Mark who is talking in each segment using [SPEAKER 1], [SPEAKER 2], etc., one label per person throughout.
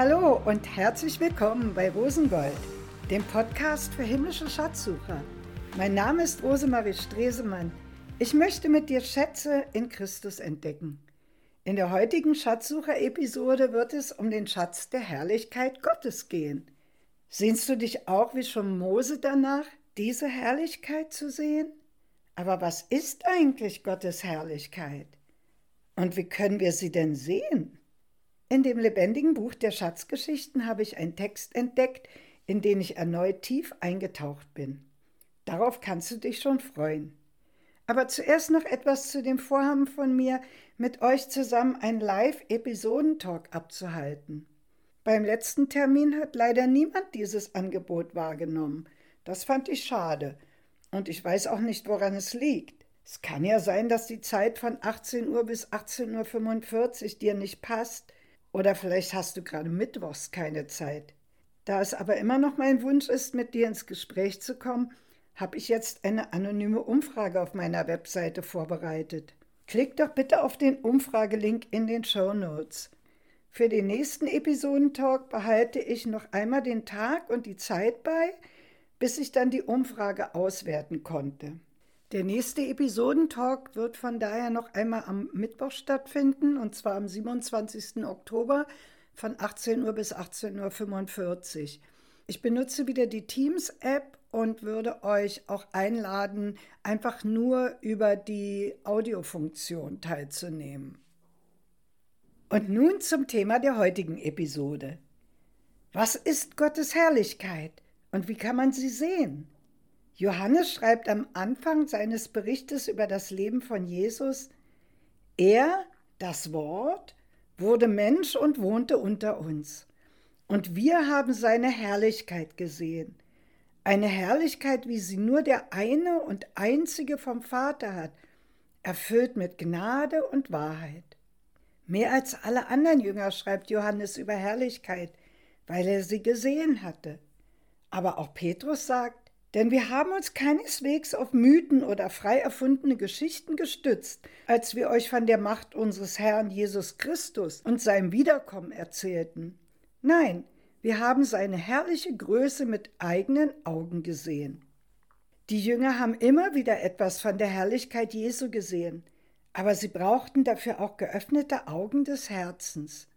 [SPEAKER 1] Hallo und herzlich willkommen bei Rosengold, dem Podcast für himmlische Schatzsucher. Mein Name ist Rosemarie Stresemann. Ich möchte mit dir Schätze in Christus entdecken. In der heutigen Schatzsucher-Episode wird es um den Schatz der Herrlichkeit Gottes gehen. Sehnst du dich auch wie schon Mose danach, diese Herrlichkeit zu sehen? Aber was ist eigentlich Gottes Herrlichkeit? Und wie können wir sie denn sehen? In dem lebendigen Buch der Schatzgeschichten habe ich einen Text entdeckt, in den ich erneut tief eingetaucht bin. Darauf kannst du dich schon freuen. Aber zuerst noch etwas zu dem Vorhaben von mir, mit euch zusammen einen Live-Episodentalk abzuhalten. Beim letzten Termin hat leider niemand dieses Angebot wahrgenommen. Das fand ich schade. Und ich weiß auch nicht, woran es liegt. Es kann ja sein, dass die Zeit von 18 Uhr bis 18.45 Uhr dir nicht passt. Oder vielleicht hast du gerade mittwochs keine Zeit. Da es aber immer noch mein Wunsch ist, mit dir ins Gespräch zu kommen, habe ich jetzt eine anonyme Umfrage auf meiner Webseite vorbereitet. Klick doch bitte auf den Umfragelink in den Show Notes. Für den nächsten Episodentalk behalte ich noch einmal den Tag und die Zeit bei, bis ich dann die Umfrage auswerten konnte. Der nächste Episodentalk wird von daher noch einmal am Mittwoch stattfinden, und zwar am 27. Oktober von 18 Uhr bis 18.45 Uhr. Ich benutze wieder die Teams-App und würde euch auch einladen, einfach nur über die Audiofunktion teilzunehmen. Und nun zum Thema der heutigen Episode. Was ist Gottes Herrlichkeit und wie kann man sie sehen? Johannes schreibt am Anfang seines Berichtes über das Leben von Jesus, er, das Wort, wurde Mensch und wohnte unter uns. Und wir haben seine Herrlichkeit gesehen. Eine Herrlichkeit, wie sie nur der eine und einzige vom Vater hat, erfüllt mit Gnade und Wahrheit. Mehr als alle anderen Jünger schreibt Johannes über Herrlichkeit, weil er sie gesehen hatte. Aber auch Petrus sagt, denn wir haben uns keineswegs auf Mythen oder frei erfundene Geschichten gestützt, als wir euch von der Macht unseres Herrn Jesus Christus und seinem Wiederkommen erzählten. Nein, wir haben seine herrliche Größe mit eigenen Augen gesehen. Die Jünger haben immer wieder etwas von der Herrlichkeit Jesu gesehen, aber sie brauchten dafür auch geöffnete Augen des Herzens.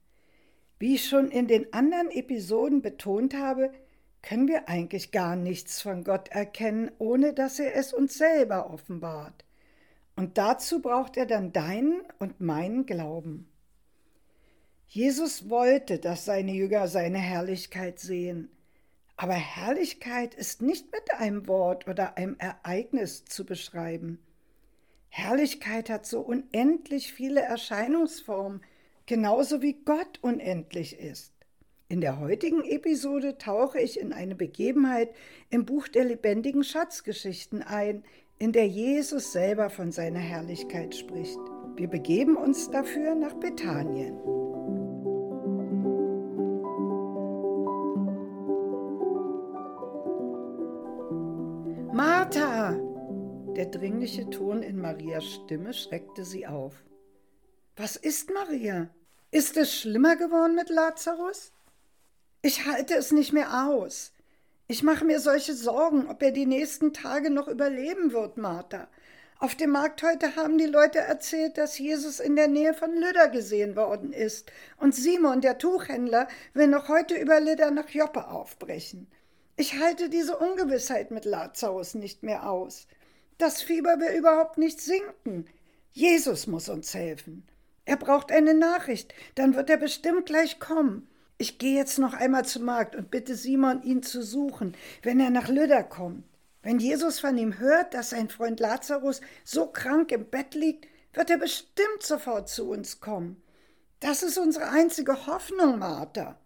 [SPEAKER 1] Wie ich schon in den anderen Episoden betont habe, können wir eigentlich gar nichts von Gott erkennen, ohne dass er es uns selber offenbart. Und dazu braucht er dann deinen und meinen Glauben. Jesus wollte, dass seine Jünger seine Herrlichkeit sehen. Aber Herrlichkeit ist nicht mit einem Wort oder einem Ereignis zu beschreiben. Herrlichkeit hat so unendlich viele Erscheinungsformen, genauso wie Gott unendlich ist. In der heutigen Episode tauche ich in eine Begebenheit im Buch der lebendigen Schatzgeschichten ein, in der Jesus selber von seiner Herrlichkeit spricht. Wir begeben uns dafür nach Bethanien. Martha! Der dringliche Ton in Marias Stimme schreckte sie auf. Was ist Maria? Ist es schlimmer geworden mit Lazarus? Ich halte es nicht mehr aus. Ich mache mir solche Sorgen, ob er die nächsten Tage noch überleben wird, Martha. Auf dem Markt heute haben die Leute erzählt, dass Jesus in der Nähe von Lydda gesehen worden ist. Und Simon, der Tuchhändler, will noch heute über Lydda nach Joppe aufbrechen. Ich halte diese Ungewissheit mit Lazarus nicht mehr aus. Das Fieber will überhaupt nicht sinken. Jesus muss uns helfen. Er braucht eine Nachricht, dann wird er bestimmt gleich kommen. Ich gehe jetzt noch einmal zum Markt und bitte Simon, ihn zu suchen, wenn er nach Lydda kommt. Wenn Jesus von ihm hört, dass sein Freund Lazarus so krank im Bett liegt, wird er bestimmt sofort zu uns kommen. Das ist unsere einzige Hoffnung, Martha.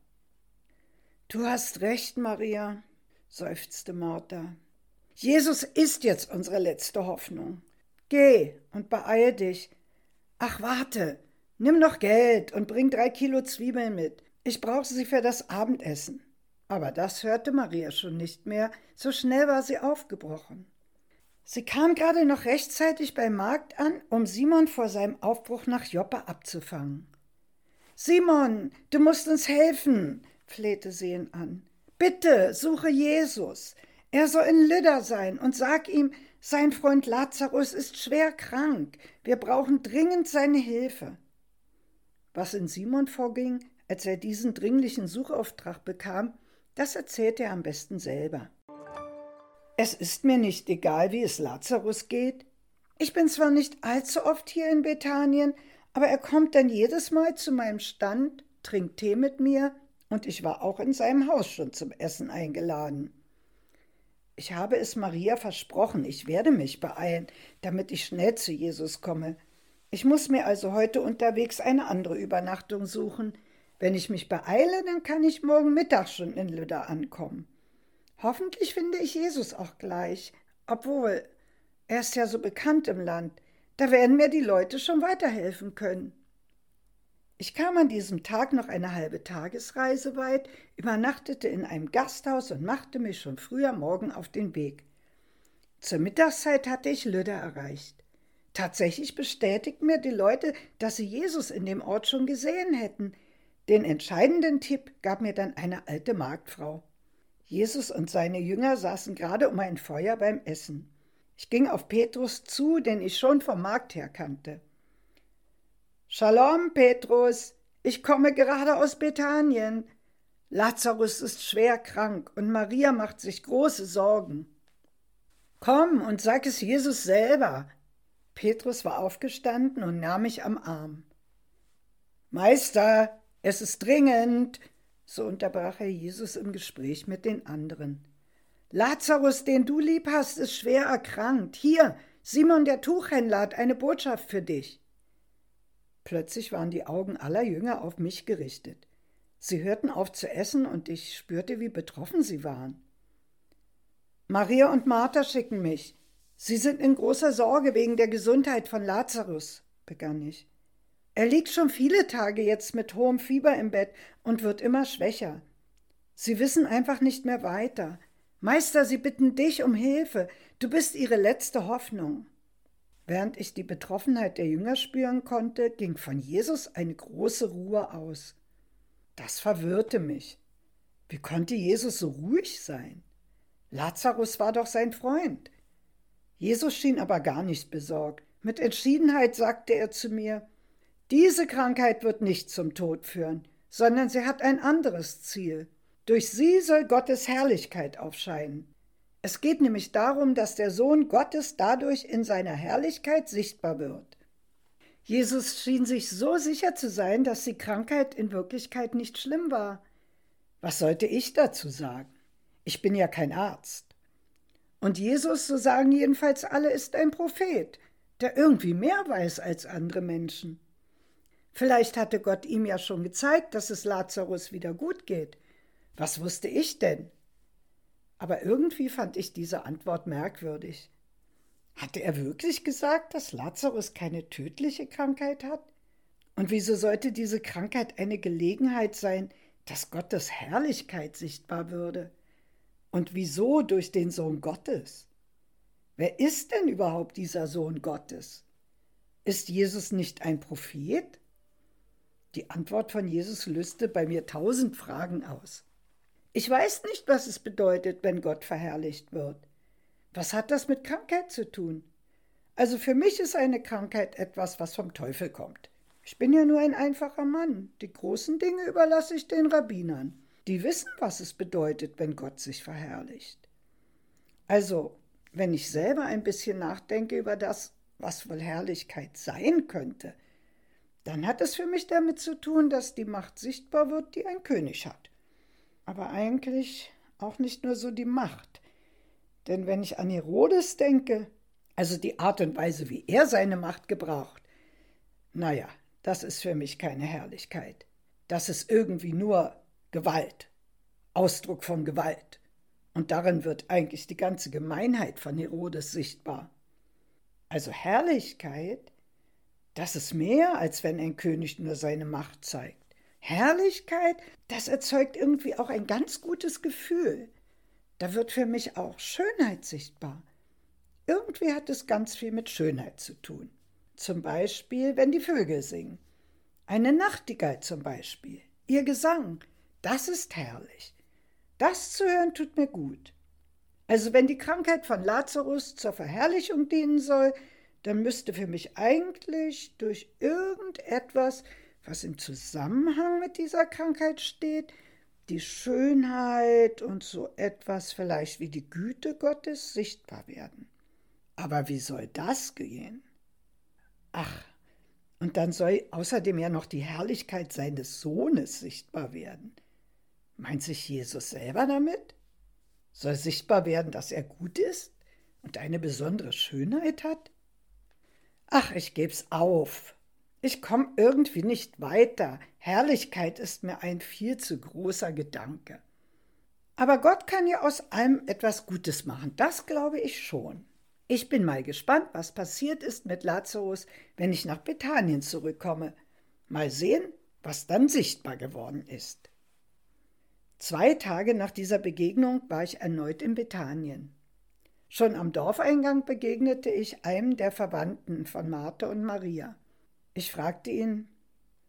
[SPEAKER 1] Du hast recht, Maria, seufzte Martha. Jesus ist jetzt unsere letzte Hoffnung. Geh und beeil dich. Ach, warte, nimm noch Geld und bring drei Kilo Zwiebeln mit. Ich brauche sie für das Abendessen. Aber das hörte Maria schon nicht mehr, so schnell war sie aufgebrochen. Sie kam gerade noch rechtzeitig beim Markt an, um Simon vor seinem Aufbruch nach Joppe abzufangen. Simon, du musst uns helfen, flehte sie ihn an. Bitte suche Jesus. Er soll in Lydda sein und sag ihm, sein Freund Lazarus ist schwer krank. Wir brauchen dringend seine Hilfe. Was in Simon vorging, als er diesen dringlichen Suchauftrag bekam, das erzählt er am besten selber. Es ist mir nicht egal, wie es Lazarus geht. Ich bin zwar nicht allzu oft hier in Bethanien, aber er kommt dann jedes Mal zu meinem Stand, trinkt Tee mit mir und ich war auch in seinem Haus schon zum Essen eingeladen. Ich habe es Maria versprochen, ich werde mich beeilen, damit ich schnell zu Jesus komme. Ich muss mir also heute unterwegs eine andere Übernachtung suchen. Wenn ich mich beeile, dann kann ich morgen Mittag schon in Lüda ankommen. Hoffentlich finde ich Jesus auch gleich, obwohl er ist ja so bekannt im Land. Da werden mir die Leute schon weiterhelfen können. Ich kam an diesem Tag noch eine halbe Tagesreise weit, übernachtete in einem Gasthaus und machte mich schon früher Morgen auf den Weg. Zur Mittagszeit hatte ich Lüde erreicht. Tatsächlich bestätigten mir die Leute, dass sie Jesus in dem Ort schon gesehen hätten. Den entscheidenden Tipp gab mir dann eine alte Marktfrau. Jesus und seine Jünger saßen gerade um ein Feuer beim Essen. Ich ging auf Petrus zu, den ich schon vom Markt her kannte. Shalom, Petrus, ich komme gerade aus Bethanien. Lazarus ist schwer krank und Maria macht sich große Sorgen. Komm und sag es Jesus selber. Petrus war aufgestanden und nahm mich am Arm. Meister, es ist dringend, so unterbrach er Jesus im Gespräch mit den anderen. Lazarus, den du lieb hast, ist schwer erkrankt. Hier, Simon der Tuchhändler hat eine Botschaft für dich. Plötzlich waren die Augen aller Jünger auf mich gerichtet. Sie hörten auf zu essen und ich spürte, wie betroffen sie waren. Maria und Martha schicken mich. Sie sind in großer Sorge wegen der Gesundheit von Lazarus, begann ich. Er liegt schon viele Tage jetzt mit hohem Fieber im Bett und wird immer schwächer. Sie wissen einfach nicht mehr weiter. Meister, sie bitten dich um Hilfe. Du bist ihre letzte Hoffnung. Während ich die Betroffenheit der Jünger spüren konnte, ging von Jesus eine große Ruhe aus. Das verwirrte mich. Wie konnte Jesus so ruhig sein? Lazarus war doch sein Freund. Jesus schien aber gar nicht besorgt. Mit Entschiedenheit sagte er zu mir, diese Krankheit wird nicht zum Tod führen, sondern sie hat ein anderes Ziel. Durch sie soll Gottes Herrlichkeit aufscheinen. Es geht nämlich darum, dass der Sohn Gottes dadurch in seiner Herrlichkeit sichtbar wird. Jesus schien sich so sicher zu sein, dass die Krankheit in Wirklichkeit nicht schlimm war. Was sollte ich dazu sagen? Ich bin ja kein Arzt. Und Jesus, so sagen jedenfalls alle, ist ein Prophet, der irgendwie mehr weiß als andere Menschen. Vielleicht hatte Gott ihm ja schon gezeigt, dass es Lazarus wieder gut geht. Was wusste ich denn? aber irgendwie fand ich diese Antwort merkwürdig. Hatte er wirklich gesagt, dass Lazarus keine tödliche Krankheit hat? Und wieso sollte diese Krankheit eine Gelegenheit sein, dass Gottes Herrlichkeit sichtbar würde? Und wieso durch den Sohn Gottes? Wer ist denn überhaupt dieser Sohn Gottes? Ist Jesus nicht ein Prophet? Die Antwort von Jesus löste bei mir tausend Fragen aus. Ich weiß nicht, was es bedeutet, wenn Gott verherrlicht wird. Was hat das mit Krankheit zu tun? Also für mich ist eine Krankheit etwas, was vom Teufel kommt. Ich bin ja nur ein einfacher Mann. Die großen Dinge überlasse ich den Rabbinern. Die wissen, was es bedeutet, wenn Gott sich verherrlicht. Also, wenn ich selber ein bisschen nachdenke über das, was wohl Herrlichkeit sein könnte, dann hat es für mich damit zu tun, dass die Macht sichtbar wird, die ein König hat aber eigentlich auch nicht nur so die Macht. Denn wenn ich an Herodes denke, also die Art und Weise, wie er seine Macht gebraucht, naja, das ist für mich keine Herrlichkeit. Das ist irgendwie nur Gewalt, Ausdruck von Gewalt. Und darin wird eigentlich die ganze Gemeinheit von Herodes sichtbar. Also Herrlichkeit, das ist mehr, als wenn ein König nur seine Macht zeigt. Herrlichkeit, das erzeugt irgendwie auch ein ganz gutes Gefühl. Da wird für mich auch Schönheit sichtbar. Irgendwie hat es ganz viel mit Schönheit zu tun. Zum Beispiel, wenn die Vögel singen. Eine Nachtigall zum Beispiel, ihr Gesang, das ist herrlich. Das zu hören tut mir gut. Also wenn die Krankheit von Lazarus zur Verherrlichung dienen soll, dann müsste für mich eigentlich durch irgendetwas, was im Zusammenhang mit dieser Krankheit steht, die Schönheit und so etwas vielleicht wie die Güte Gottes sichtbar werden. Aber wie soll das gehen? Ach, und dann soll außerdem ja noch die Herrlichkeit seines Sohnes sichtbar werden. Meint sich Jesus selber damit? Soll sichtbar werden, dass er gut ist und eine besondere Schönheit hat? Ach, ich geb's auf. Ich komme irgendwie nicht weiter. Herrlichkeit ist mir ein viel zu großer Gedanke. Aber Gott kann ja aus allem etwas Gutes machen, das glaube ich schon. Ich bin mal gespannt, was passiert ist mit Lazarus, wenn ich nach Bethanien zurückkomme. Mal sehen, was dann sichtbar geworden ist. Zwei Tage nach dieser Begegnung war ich erneut in Bethanien. Schon am Dorfeingang begegnete ich einem der Verwandten von Martha und Maria. Ich fragte ihn: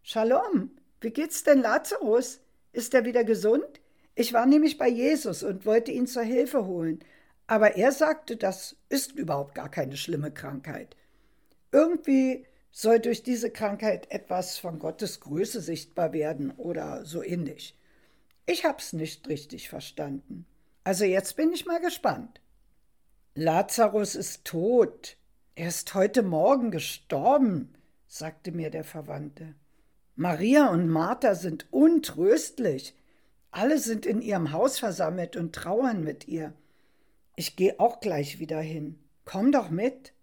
[SPEAKER 1] Shalom, wie geht's denn Lazarus? Ist er wieder gesund? Ich war nämlich bei Jesus und wollte ihn zur Hilfe holen, aber er sagte, das ist überhaupt gar keine schlimme Krankheit. Irgendwie soll durch diese Krankheit etwas von Gottes Größe sichtbar werden oder so ähnlich. Ich hab's nicht richtig verstanden. Also jetzt bin ich mal gespannt. Lazarus ist tot. Er ist heute Morgen gestorben, sagte mir der Verwandte. Maria und Martha sind untröstlich. Alle sind in ihrem Haus versammelt und trauern mit ihr. Ich gehe auch gleich wieder hin. Komm doch mit.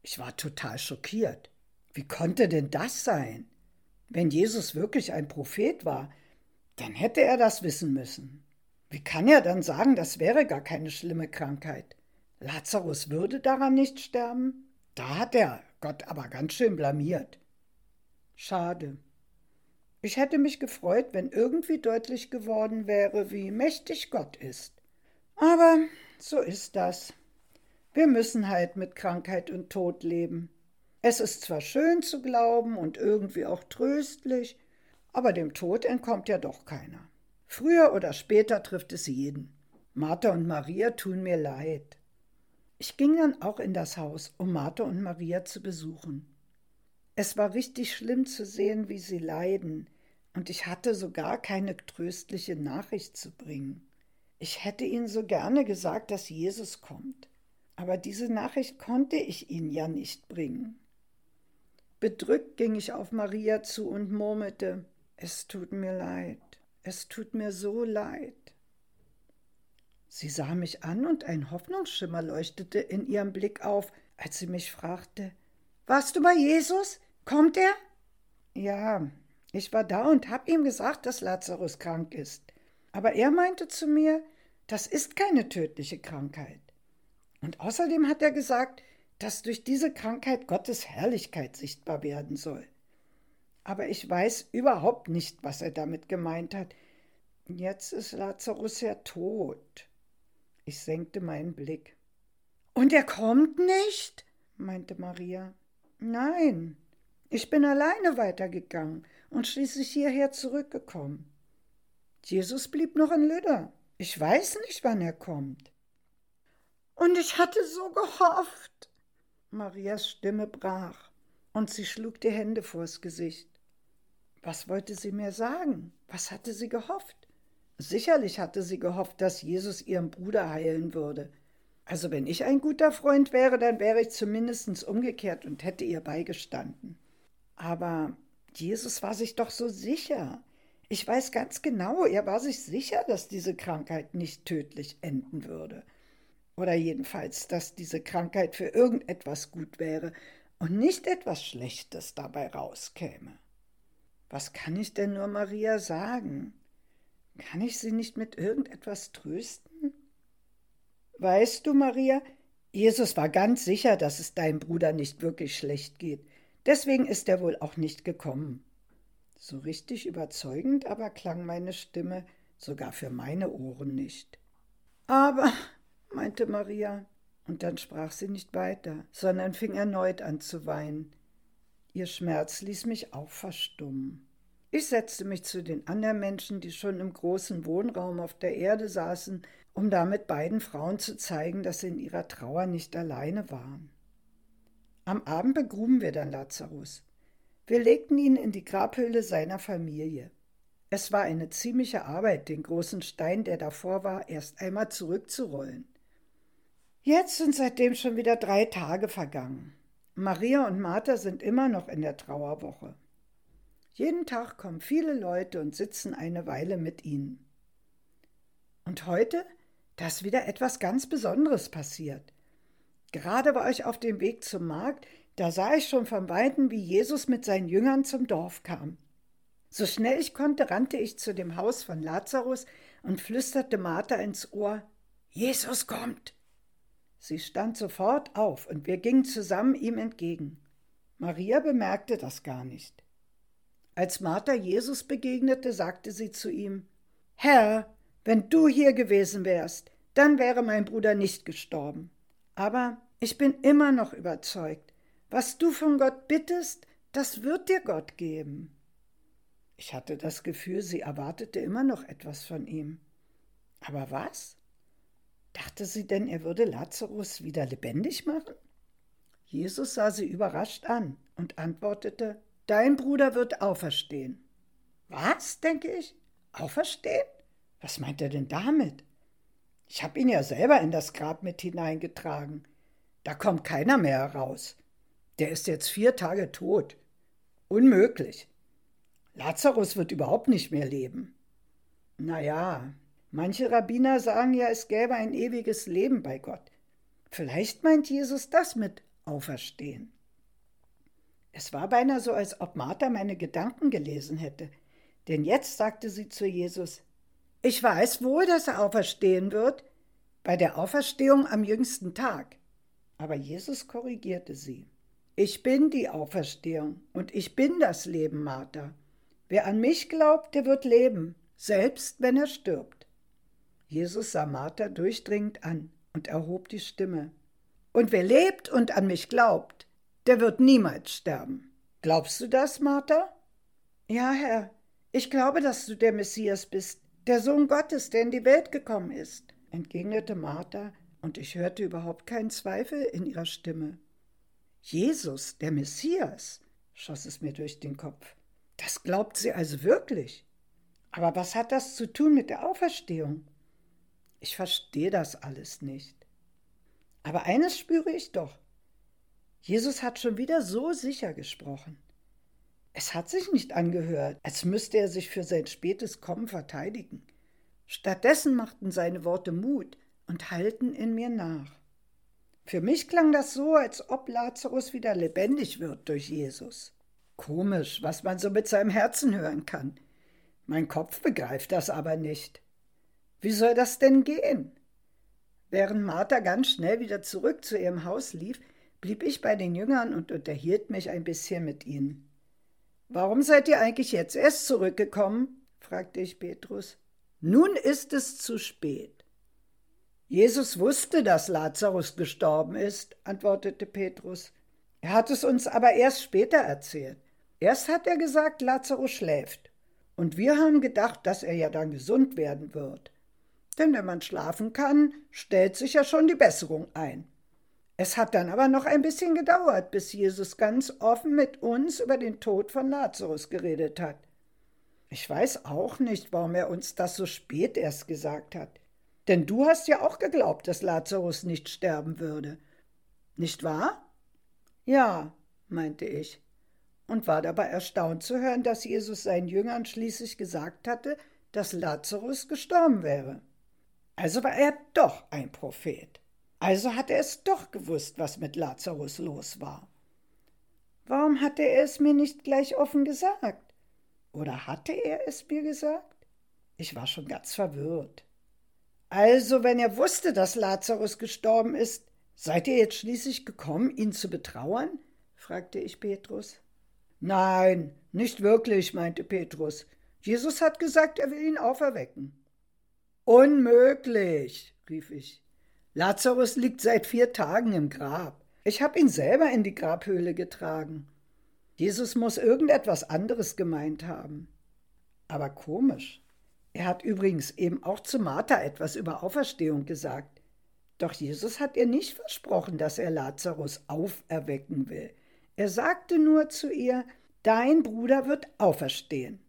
[SPEAKER 1] Ich war total schockiert. Wie konnte denn das sein? Wenn Jesus wirklich ein Prophet war, dann hätte er das wissen müssen. Wie kann er dann sagen, das wäre gar keine schlimme Krankheit? Lazarus würde daran nicht sterben? Da hat er Gott aber ganz schön blamiert. Schade. Ich hätte mich gefreut, wenn irgendwie deutlich geworden wäre, wie mächtig Gott ist. Aber so ist das. Wir müssen halt mit Krankheit und Tod leben. Es ist zwar schön zu glauben und irgendwie auch tröstlich, aber dem Tod entkommt ja doch keiner. Früher oder später trifft es jeden. Martha und Maria tun mir leid. Ich ging dann auch in das Haus, um Martha und Maria zu besuchen. Es war richtig schlimm zu sehen, wie sie leiden, und ich hatte sogar keine tröstliche Nachricht zu bringen. Ich hätte ihnen so gerne gesagt, dass Jesus kommt, aber diese Nachricht konnte ich ihnen ja nicht bringen. Bedrückt ging ich auf Maria zu und murmelte, es tut mir leid, es tut mir so leid. Sie sah mich an und ein Hoffnungsschimmer leuchtete in ihrem Blick auf, als sie mich fragte, Warst du bei Jesus? Kommt er? Ja, ich war da und hab ihm gesagt, dass Lazarus krank ist. Aber er meinte zu mir, das ist keine tödliche Krankheit. Und außerdem hat er gesagt, dass durch diese Krankheit Gottes Herrlichkeit sichtbar werden soll. Aber ich weiß überhaupt nicht, was er damit gemeint hat. Jetzt ist Lazarus ja tot. Ich senkte meinen Blick. Und er kommt nicht? meinte Maria. Nein, ich bin alleine weitergegangen und schließlich hierher zurückgekommen. Jesus blieb noch in Lüder. Ich weiß nicht, wann er kommt. Und ich hatte so gehofft. Marias Stimme brach und sie schlug die Hände vors Gesicht. Was wollte sie mir sagen? Was hatte sie gehofft? Sicherlich hatte sie gehofft, dass Jesus ihren Bruder heilen würde. Also wenn ich ein guter Freund wäre, dann wäre ich zumindest umgekehrt und hätte ihr beigestanden. Aber Jesus war sich doch so sicher. Ich weiß ganz genau, er war sich sicher, dass diese Krankheit nicht tödlich enden würde. Oder jedenfalls, dass diese Krankheit für irgendetwas gut wäre und nicht etwas Schlechtes dabei rauskäme. Was kann ich denn nur Maria sagen? Kann ich sie nicht mit irgendetwas trösten? Weißt du, Maria, Jesus war ganz sicher, dass es deinem Bruder nicht wirklich schlecht geht. Deswegen ist er wohl auch nicht gekommen. So richtig überzeugend aber klang meine Stimme sogar für meine Ohren nicht. Aber, meinte Maria, und dann sprach sie nicht weiter, sondern fing erneut an zu weinen. Ihr Schmerz ließ mich auch verstummen. Ich setzte mich zu den anderen Menschen, die schon im großen Wohnraum auf der Erde saßen, um damit beiden Frauen zu zeigen, dass sie in ihrer Trauer nicht alleine waren. Am Abend begruben wir dann Lazarus. Wir legten ihn in die Grabhöhle seiner Familie. Es war eine ziemliche Arbeit, den großen Stein, der davor war, erst einmal zurückzurollen. Jetzt sind seitdem schon wieder drei Tage vergangen. Maria und Martha sind immer noch in der Trauerwoche. Jeden Tag kommen viele Leute und sitzen eine Weile mit ihnen. Und heute, da ist wieder etwas ganz Besonderes passiert. Gerade war ich auf dem Weg zum Markt, da sah ich schon von weitem, wie Jesus mit seinen Jüngern zum Dorf kam. So schnell ich konnte, rannte ich zu dem Haus von Lazarus und flüsterte Martha ins Ohr: Jesus kommt! Sie stand sofort auf und wir gingen zusammen ihm entgegen. Maria bemerkte das gar nicht. Als Martha Jesus begegnete, sagte sie zu ihm: Herr, wenn du hier gewesen wärst, dann wäre mein Bruder nicht gestorben. Aber ich bin immer noch überzeugt, was du von Gott bittest, das wird dir Gott geben. Ich hatte das Gefühl, sie erwartete immer noch etwas von ihm. Aber was? Dachte sie denn, er würde Lazarus wieder lebendig machen? Jesus sah sie überrascht an und antwortete, Dein Bruder wird auferstehen. Was, denke ich? Auferstehen? Was meint er denn damit? Ich habe ihn ja selber in das Grab mit hineingetragen. Da kommt keiner mehr heraus. Der ist jetzt vier Tage tot. Unmöglich. Lazarus wird überhaupt nicht mehr leben. Na ja, manche Rabbiner sagen ja, es gäbe ein ewiges Leben bei Gott. Vielleicht meint Jesus das mit Auferstehen. Es war beinahe so, als ob Martha meine Gedanken gelesen hätte, denn jetzt sagte sie zu Jesus, ich weiß wohl, dass er auferstehen wird, bei der Auferstehung am jüngsten Tag. Aber Jesus korrigierte sie. Ich bin die Auferstehung und ich bin das Leben, Martha. Wer an mich glaubt, der wird leben, selbst wenn er stirbt. Jesus sah Martha durchdringend an und erhob die Stimme. Und wer lebt und an mich glaubt, der wird niemals sterben. Glaubst du das, Martha? Ja, Herr, ich glaube, dass du der Messias bist, der Sohn Gottes, der in die Welt gekommen ist, entgegnete Martha, und ich hörte überhaupt keinen Zweifel in ihrer Stimme. Jesus, der Messias, schoss es mir durch den Kopf. Das glaubt sie also wirklich. Aber was hat das zu tun mit der Auferstehung? Ich verstehe das alles nicht. Aber eines spüre ich doch. Jesus hat schon wieder so sicher gesprochen. Es hat sich nicht angehört, als müsste er sich für sein spätes Kommen verteidigen. Stattdessen machten seine Worte Mut und hallten in mir nach. Für mich klang das so, als ob Lazarus wieder lebendig wird durch Jesus. Komisch, was man so mit seinem Herzen hören kann. Mein Kopf begreift das aber nicht. Wie soll das denn gehen? Während Martha ganz schnell wieder zurück zu ihrem Haus lief, blieb ich bei den Jüngern und unterhielt mich ein bisschen mit ihnen. Warum seid ihr eigentlich jetzt erst zurückgekommen? fragte ich Petrus. Nun ist es zu spät. Jesus wusste, dass Lazarus gestorben ist, antwortete Petrus. Er hat es uns aber erst später erzählt. Erst hat er gesagt, Lazarus schläft. Und wir haben gedacht, dass er ja dann gesund werden wird. Denn wenn man schlafen kann, stellt sich ja schon die Besserung ein. Es hat dann aber noch ein bisschen gedauert, bis Jesus ganz offen mit uns über den Tod von Lazarus geredet hat. Ich weiß auch nicht, warum er uns das so spät erst gesagt hat. Denn du hast ja auch geglaubt, dass Lazarus nicht sterben würde. Nicht wahr? Ja, meinte ich, und war dabei erstaunt zu hören, dass Jesus seinen Jüngern schließlich gesagt hatte, dass Lazarus gestorben wäre. Also war er doch ein Prophet. Also hat er es doch gewusst, was mit Lazarus los war. Warum hatte er es mir nicht gleich offen gesagt? Oder hatte er es mir gesagt? Ich war schon ganz verwirrt. Also, wenn er wusste, dass Lazarus gestorben ist, seid ihr jetzt schließlich gekommen, ihn zu betrauern? fragte ich Petrus. Nein, nicht wirklich, meinte Petrus. Jesus hat gesagt, er will ihn auferwecken. Unmöglich, rief ich. Lazarus liegt seit vier Tagen im Grab. Ich habe ihn selber in die Grabhöhle getragen. Jesus muss irgendetwas anderes gemeint haben. Aber komisch. Er hat übrigens eben auch zu Martha etwas über Auferstehung gesagt. Doch Jesus hat ihr nicht versprochen, dass er Lazarus auferwecken will. Er sagte nur zu ihr, dein Bruder wird auferstehen.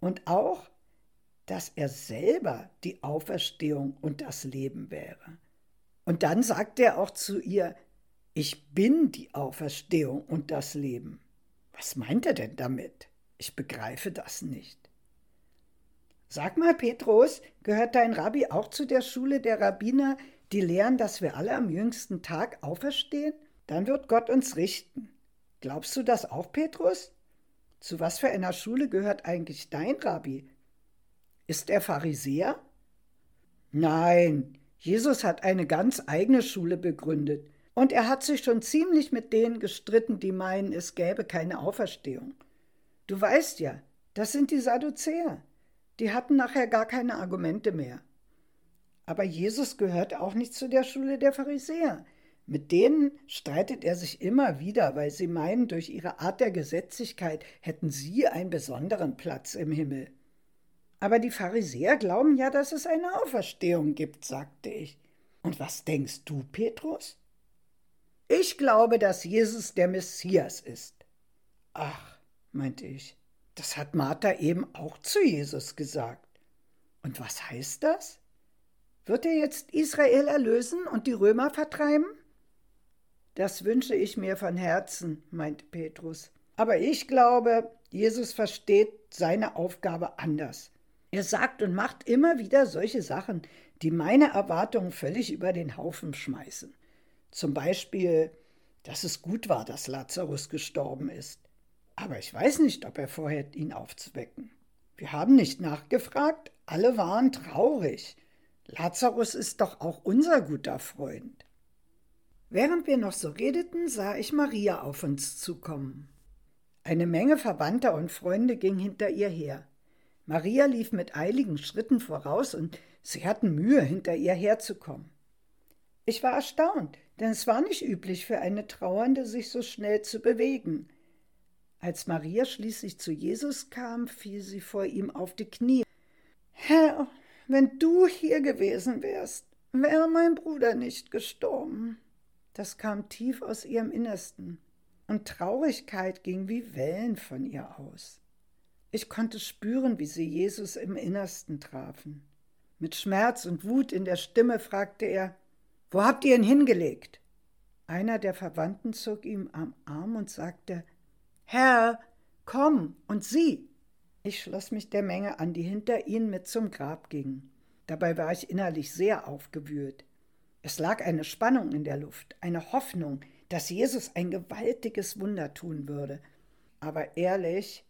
[SPEAKER 1] Und auch, dass er selber die Auferstehung und das Leben wäre. Und dann sagte er auch zu ihr, ich bin die Auferstehung und das Leben. Was meint er denn damit? Ich begreife das nicht. Sag mal, Petrus, gehört dein Rabbi auch zu der Schule der Rabbiner, die lehren, dass wir alle am jüngsten Tag auferstehen? Dann wird Gott uns richten. Glaubst du das auch, Petrus? Zu was für einer Schule gehört eigentlich dein Rabbi? Ist er Pharisäer? Nein, Jesus hat eine ganz eigene Schule begründet. Und er hat sich schon ziemlich mit denen gestritten, die meinen, es gäbe keine Auferstehung. Du weißt ja, das sind die Sadduzäer. Die hatten nachher gar keine Argumente mehr. Aber Jesus gehört auch nicht zu der Schule der Pharisäer. Mit denen streitet er sich immer wieder, weil sie meinen, durch ihre Art der Gesetzlichkeit hätten sie einen besonderen Platz im Himmel. Aber die Pharisäer glauben ja, dass es eine Auferstehung gibt, sagte ich. Und was denkst du, Petrus? Ich glaube, dass Jesus der Messias ist. Ach, meinte ich, das hat Martha eben auch zu Jesus gesagt. Und was heißt das? Wird er jetzt Israel erlösen und die Römer vertreiben? Das wünsche ich mir von Herzen, meinte Petrus. Aber ich glaube, Jesus versteht seine Aufgabe anders. Er sagt und macht immer wieder solche Sachen, die meine Erwartungen völlig über den Haufen schmeißen. Zum Beispiel, dass es gut war, dass Lazarus gestorben ist. Aber ich weiß nicht, ob er vorhat, ihn aufzuwecken. Wir haben nicht nachgefragt, alle waren traurig. Lazarus ist doch auch unser guter Freund. Während wir noch so redeten, sah ich Maria auf uns zukommen. Eine Menge Verwandter und Freunde ging hinter ihr her. Maria lief mit eiligen Schritten voraus und sie hatten Mühe, hinter ihr herzukommen. Ich war erstaunt, denn es war nicht üblich für eine Trauernde, sich so schnell zu bewegen. Als Maria schließlich zu Jesus kam, fiel sie vor ihm auf die Knie. Herr, wenn du hier gewesen wärst, wäre mein Bruder nicht gestorben. Das kam tief aus ihrem Innersten, und Traurigkeit ging wie Wellen von ihr aus. Ich konnte spüren, wie sie Jesus im Innersten trafen. Mit Schmerz und Wut in der Stimme fragte er wo habt ihr ihn hingelegt? Einer der Verwandten zog ihm am Arm und sagte Herr, komm und sieh. Ich schloss mich der Menge an, die hinter ihnen mit zum Grab ging. Dabei war ich innerlich sehr aufgewühlt. Es lag eine Spannung in der Luft, eine Hoffnung, dass Jesus ein gewaltiges Wunder tun würde. Aber ehrlich,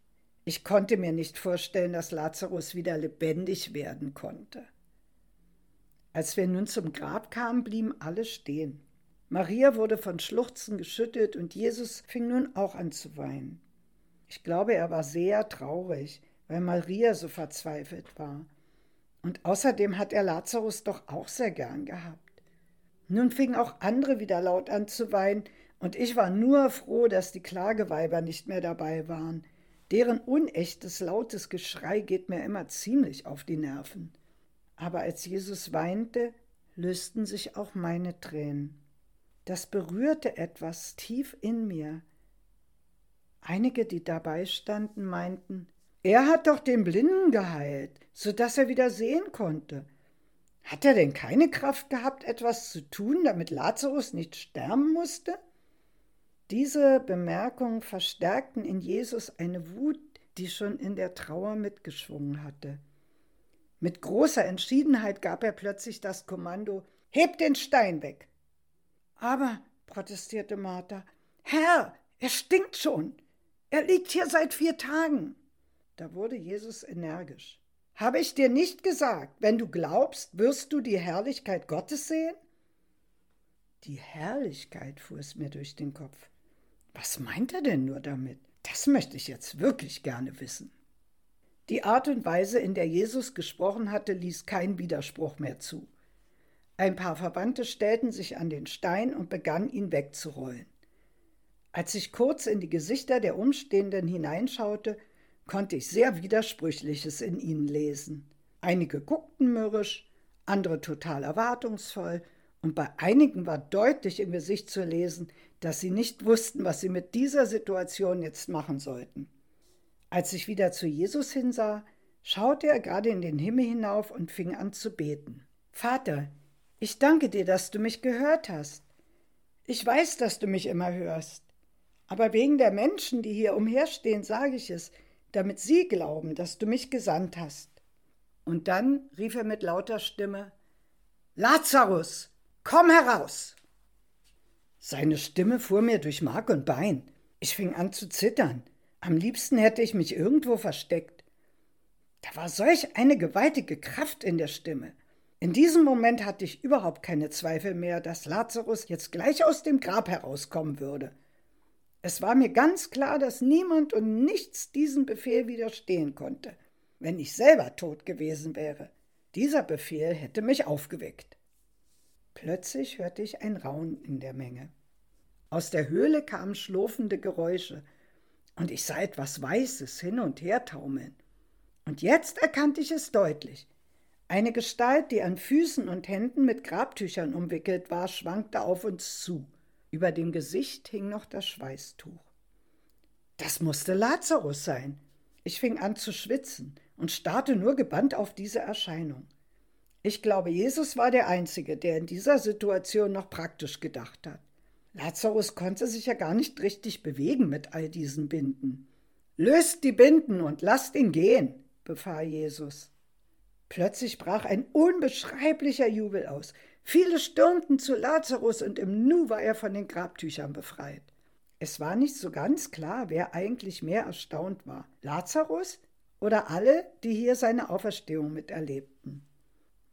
[SPEAKER 1] ich konnte mir nicht vorstellen, dass Lazarus wieder lebendig werden konnte. Als wir nun zum Grab kamen, blieben alle stehen. Maria wurde von Schluchzen geschüttelt und Jesus fing nun auch an zu weinen. Ich glaube, er war sehr traurig, weil Maria so verzweifelt war. Und außerdem hat er Lazarus doch auch sehr gern gehabt. Nun fingen auch andere wieder laut an zu weinen, und ich war nur froh, dass die Klageweiber nicht mehr dabei waren. Deren unechtes, lautes Geschrei geht mir immer ziemlich auf die Nerven. Aber als Jesus weinte, lösten sich auch meine Tränen. Das berührte etwas tief in mir. Einige, die dabei standen, meinten, er hat doch den Blinden geheilt, so dass er wieder sehen konnte. Hat er denn keine Kraft gehabt, etwas zu tun, damit Lazarus nicht sterben musste? Diese Bemerkungen verstärkten in Jesus eine Wut, die schon in der Trauer mitgeschwungen hatte. Mit großer Entschiedenheit gab er plötzlich das Kommando Hebt den Stein weg. Aber, protestierte Martha, Herr, er stinkt schon. Er liegt hier seit vier Tagen. Da wurde Jesus energisch. Habe ich dir nicht gesagt, wenn du glaubst, wirst du die Herrlichkeit Gottes sehen? Die Herrlichkeit fuhr es mir durch den Kopf. Was meint er denn nur damit? Das möchte ich jetzt wirklich gerne wissen. Die Art und Weise, in der Jesus gesprochen hatte, ließ keinen Widerspruch mehr zu. Ein paar Verwandte stellten sich an den Stein und begannen ihn wegzurollen. Als ich kurz in die Gesichter der Umstehenden hineinschaute, konnte ich sehr Widersprüchliches in ihnen lesen. Einige guckten mürrisch, andere total erwartungsvoll, und bei einigen war deutlich im Gesicht zu lesen, dass sie nicht wussten, was sie mit dieser Situation jetzt machen sollten. Als ich wieder zu Jesus hinsah, schaute er gerade in den Himmel hinauf und fing an zu beten. Vater, ich danke dir, dass du mich gehört hast. Ich weiß, dass du mich immer hörst. Aber wegen der Menschen, die hier umherstehen, sage ich es, damit sie glauben, dass du mich gesandt hast. Und dann rief er mit lauter Stimme Lazarus, komm heraus. Seine Stimme fuhr mir durch Mark und Bein. Ich fing an zu zittern. Am liebsten hätte ich mich irgendwo versteckt. Da war solch eine gewaltige Kraft in der Stimme. In diesem Moment hatte ich überhaupt keine Zweifel mehr, dass Lazarus jetzt gleich aus dem Grab herauskommen würde. Es war mir ganz klar, dass niemand und nichts diesem Befehl widerstehen konnte, wenn ich selber tot gewesen wäre. Dieser Befehl hätte mich aufgeweckt. Plötzlich hörte ich ein Raunen in der Menge. Aus der Höhle kamen schlurfende Geräusche, und ich sah etwas Weißes hin und her taumeln. Und jetzt erkannte ich es deutlich. Eine Gestalt, die an Füßen und Händen mit Grabtüchern umwickelt war, schwankte auf uns zu. Über dem Gesicht hing noch das Schweißtuch. Das musste Lazarus sein. Ich fing an zu schwitzen und starrte nur gebannt auf diese Erscheinung. Ich glaube, Jesus war der Einzige, der in dieser Situation noch praktisch gedacht hat. Lazarus konnte sich ja gar nicht richtig bewegen mit all diesen Binden. Löst die Binden und lasst ihn gehen, befahl Jesus. Plötzlich brach ein unbeschreiblicher Jubel aus. Viele stürmten zu Lazarus und im Nu war er von den Grabtüchern befreit. Es war nicht so ganz klar, wer eigentlich mehr erstaunt war. Lazarus oder alle, die hier seine Auferstehung miterlebten.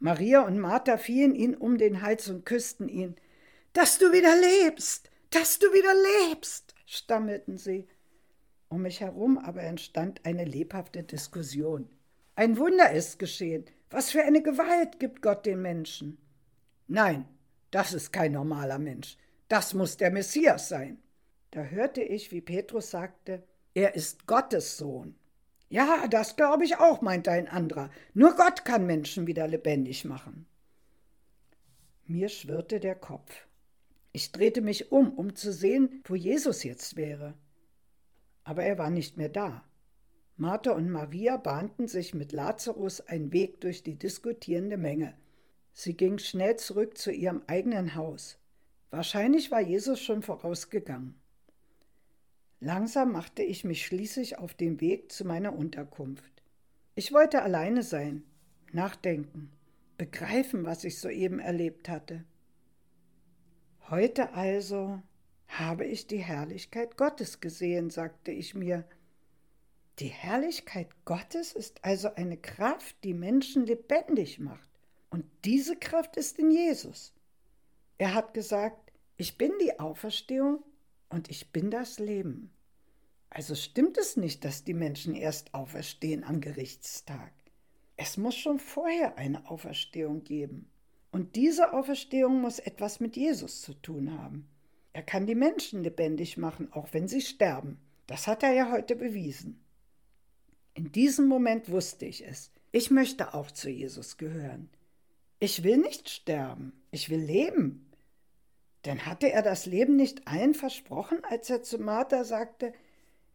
[SPEAKER 1] Maria und Martha fielen ihn um den Hals und küssten ihn. Dass du wieder lebst, dass du wieder lebst, stammelten sie. Um mich herum aber entstand eine lebhafte Diskussion. Ein Wunder ist geschehen. Was für eine Gewalt gibt Gott den Menschen? Nein, das ist kein normaler Mensch. Das muss der Messias sein. Da hörte ich, wie Petrus sagte, er ist Gottes Sohn. Ja, das glaube ich auch, meinte ein anderer. Nur Gott kann Menschen wieder lebendig machen. Mir schwirrte der Kopf. Ich drehte mich um, um zu sehen, wo Jesus jetzt wäre. Aber er war nicht mehr da. Martha und Maria bahnten sich mit Lazarus einen Weg durch die diskutierende Menge. Sie ging schnell zurück zu ihrem eigenen Haus. Wahrscheinlich war Jesus schon vorausgegangen. Langsam machte ich mich schließlich auf den Weg zu meiner Unterkunft. Ich wollte alleine sein, nachdenken, begreifen, was ich soeben erlebt hatte. Heute also habe ich die Herrlichkeit Gottes gesehen, sagte ich mir. Die Herrlichkeit Gottes ist also eine Kraft, die Menschen lebendig macht. Und diese Kraft ist in Jesus. Er hat gesagt, ich bin die Auferstehung und ich bin das Leben. Also stimmt es nicht, dass die Menschen erst auferstehen am Gerichtstag. Es muss schon vorher eine Auferstehung geben. Und diese Auferstehung muss etwas mit Jesus zu tun haben. Er kann die Menschen lebendig machen, auch wenn sie sterben. Das hat er ja heute bewiesen. In diesem Moment wusste ich es. Ich möchte auch zu Jesus gehören. Ich will nicht sterben, ich will leben. Denn hatte er das Leben nicht allen versprochen, als er zu Martha sagte,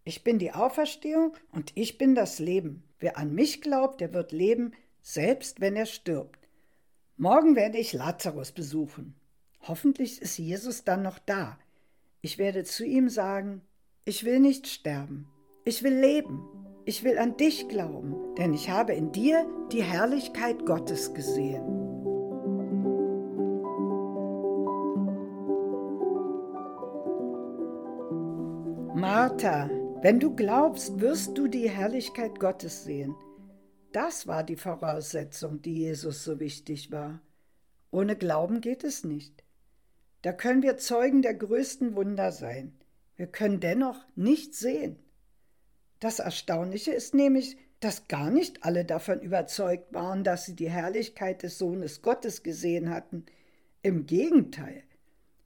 [SPEAKER 1] ich bin die Auferstehung und ich bin das Leben. Wer an mich glaubt, der wird leben, selbst wenn er stirbt. Morgen werde ich Lazarus besuchen. Hoffentlich ist Jesus dann noch da. Ich werde zu ihm sagen, ich will nicht sterben, ich will leben, ich will an dich glauben, denn ich habe in dir die Herrlichkeit Gottes gesehen. Martha, wenn du glaubst, wirst du die Herrlichkeit Gottes sehen. Das war die Voraussetzung, die Jesus so wichtig war. Ohne Glauben geht es nicht. Da können wir Zeugen der größten Wunder sein. Wir können dennoch nicht sehen. Das Erstaunliche ist nämlich, dass gar nicht alle davon überzeugt waren, dass sie die Herrlichkeit des Sohnes Gottes gesehen hatten. Im Gegenteil,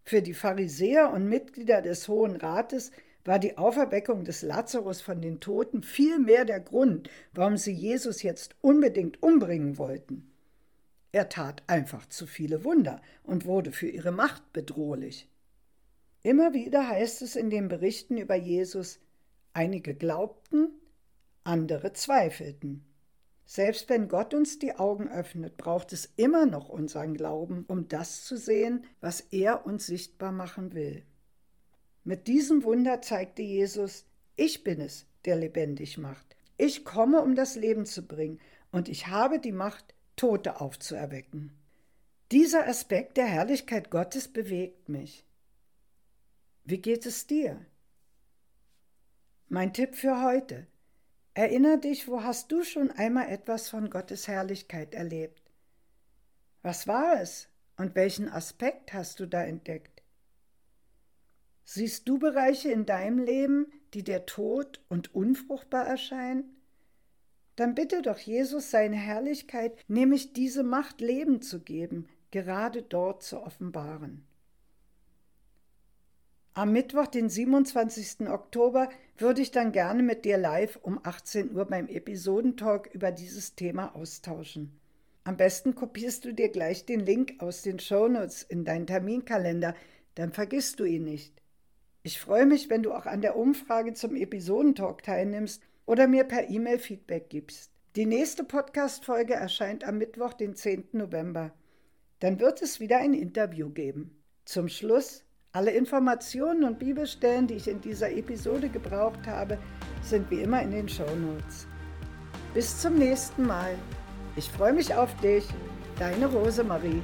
[SPEAKER 1] Für die Pharisäer und Mitglieder des Hohen Rates war die Auferweckung des Lazarus von den Toten vielmehr der Grund, warum sie Jesus jetzt unbedingt umbringen wollten. Er tat einfach zu viele Wunder und wurde für ihre Macht bedrohlich. Immer wieder heißt es in den Berichten über Jesus, einige glaubten, andere zweifelten. Selbst wenn Gott uns die Augen öffnet, braucht es immer noch unseren Glauben, um das zu sehen, was er uns sichtbar machen will. Mit diesem Wunder zeigte Jesus, ich bin es, der lebendig macht. Ich komme, um das Leben zu bringen, und ich habe die Macht, Tote aufzuerwecken. Dieser Aspekt der Herrlichkeit Gottes bewegt mich. Wie geht es dir? Mein Tipp für heute. Erinner dich, wo hast du schon einmal etwas von Gottes Herrlichkeit erlebt? Was war es und welchen Aspekt hast du da entdeckt? Siehst du Bereiche in deinem Leben, die dir tot und unfruchtbar erscheinen? Dann bitte doch Jesus seine Herrlichkeit, nämlich diese Macht Leben zu geben, gerade dort zu offenbaren. Am Mittwoch, den 27. Oktober, würde ich dann gerne mit dir live um 18 Uhr beim Episodentalk über dieses Thema austauschen. Am besten kopierst du dir gleich den Link aus den Shownotes in deinen Terminkalender, dann vergisst du ihn nicht. Ich freue mich, wenn du auch an der Umfrage zum Episodentalk teilnimmst oder mir per E-Mail Feedback gibst. Die nächste Podcast-Folge erscheint am Mittwoch, den 10. November. Dann wird es wieder ein Interview geben. Zum Schluss, alle Informationen und Bibelstellen, die ich in dieser Episode gebraucht habe, sind wie immer in den Shownotes. Bis zum nächsten Mal. Ich freue mich auf dich. Deine Rosemarie.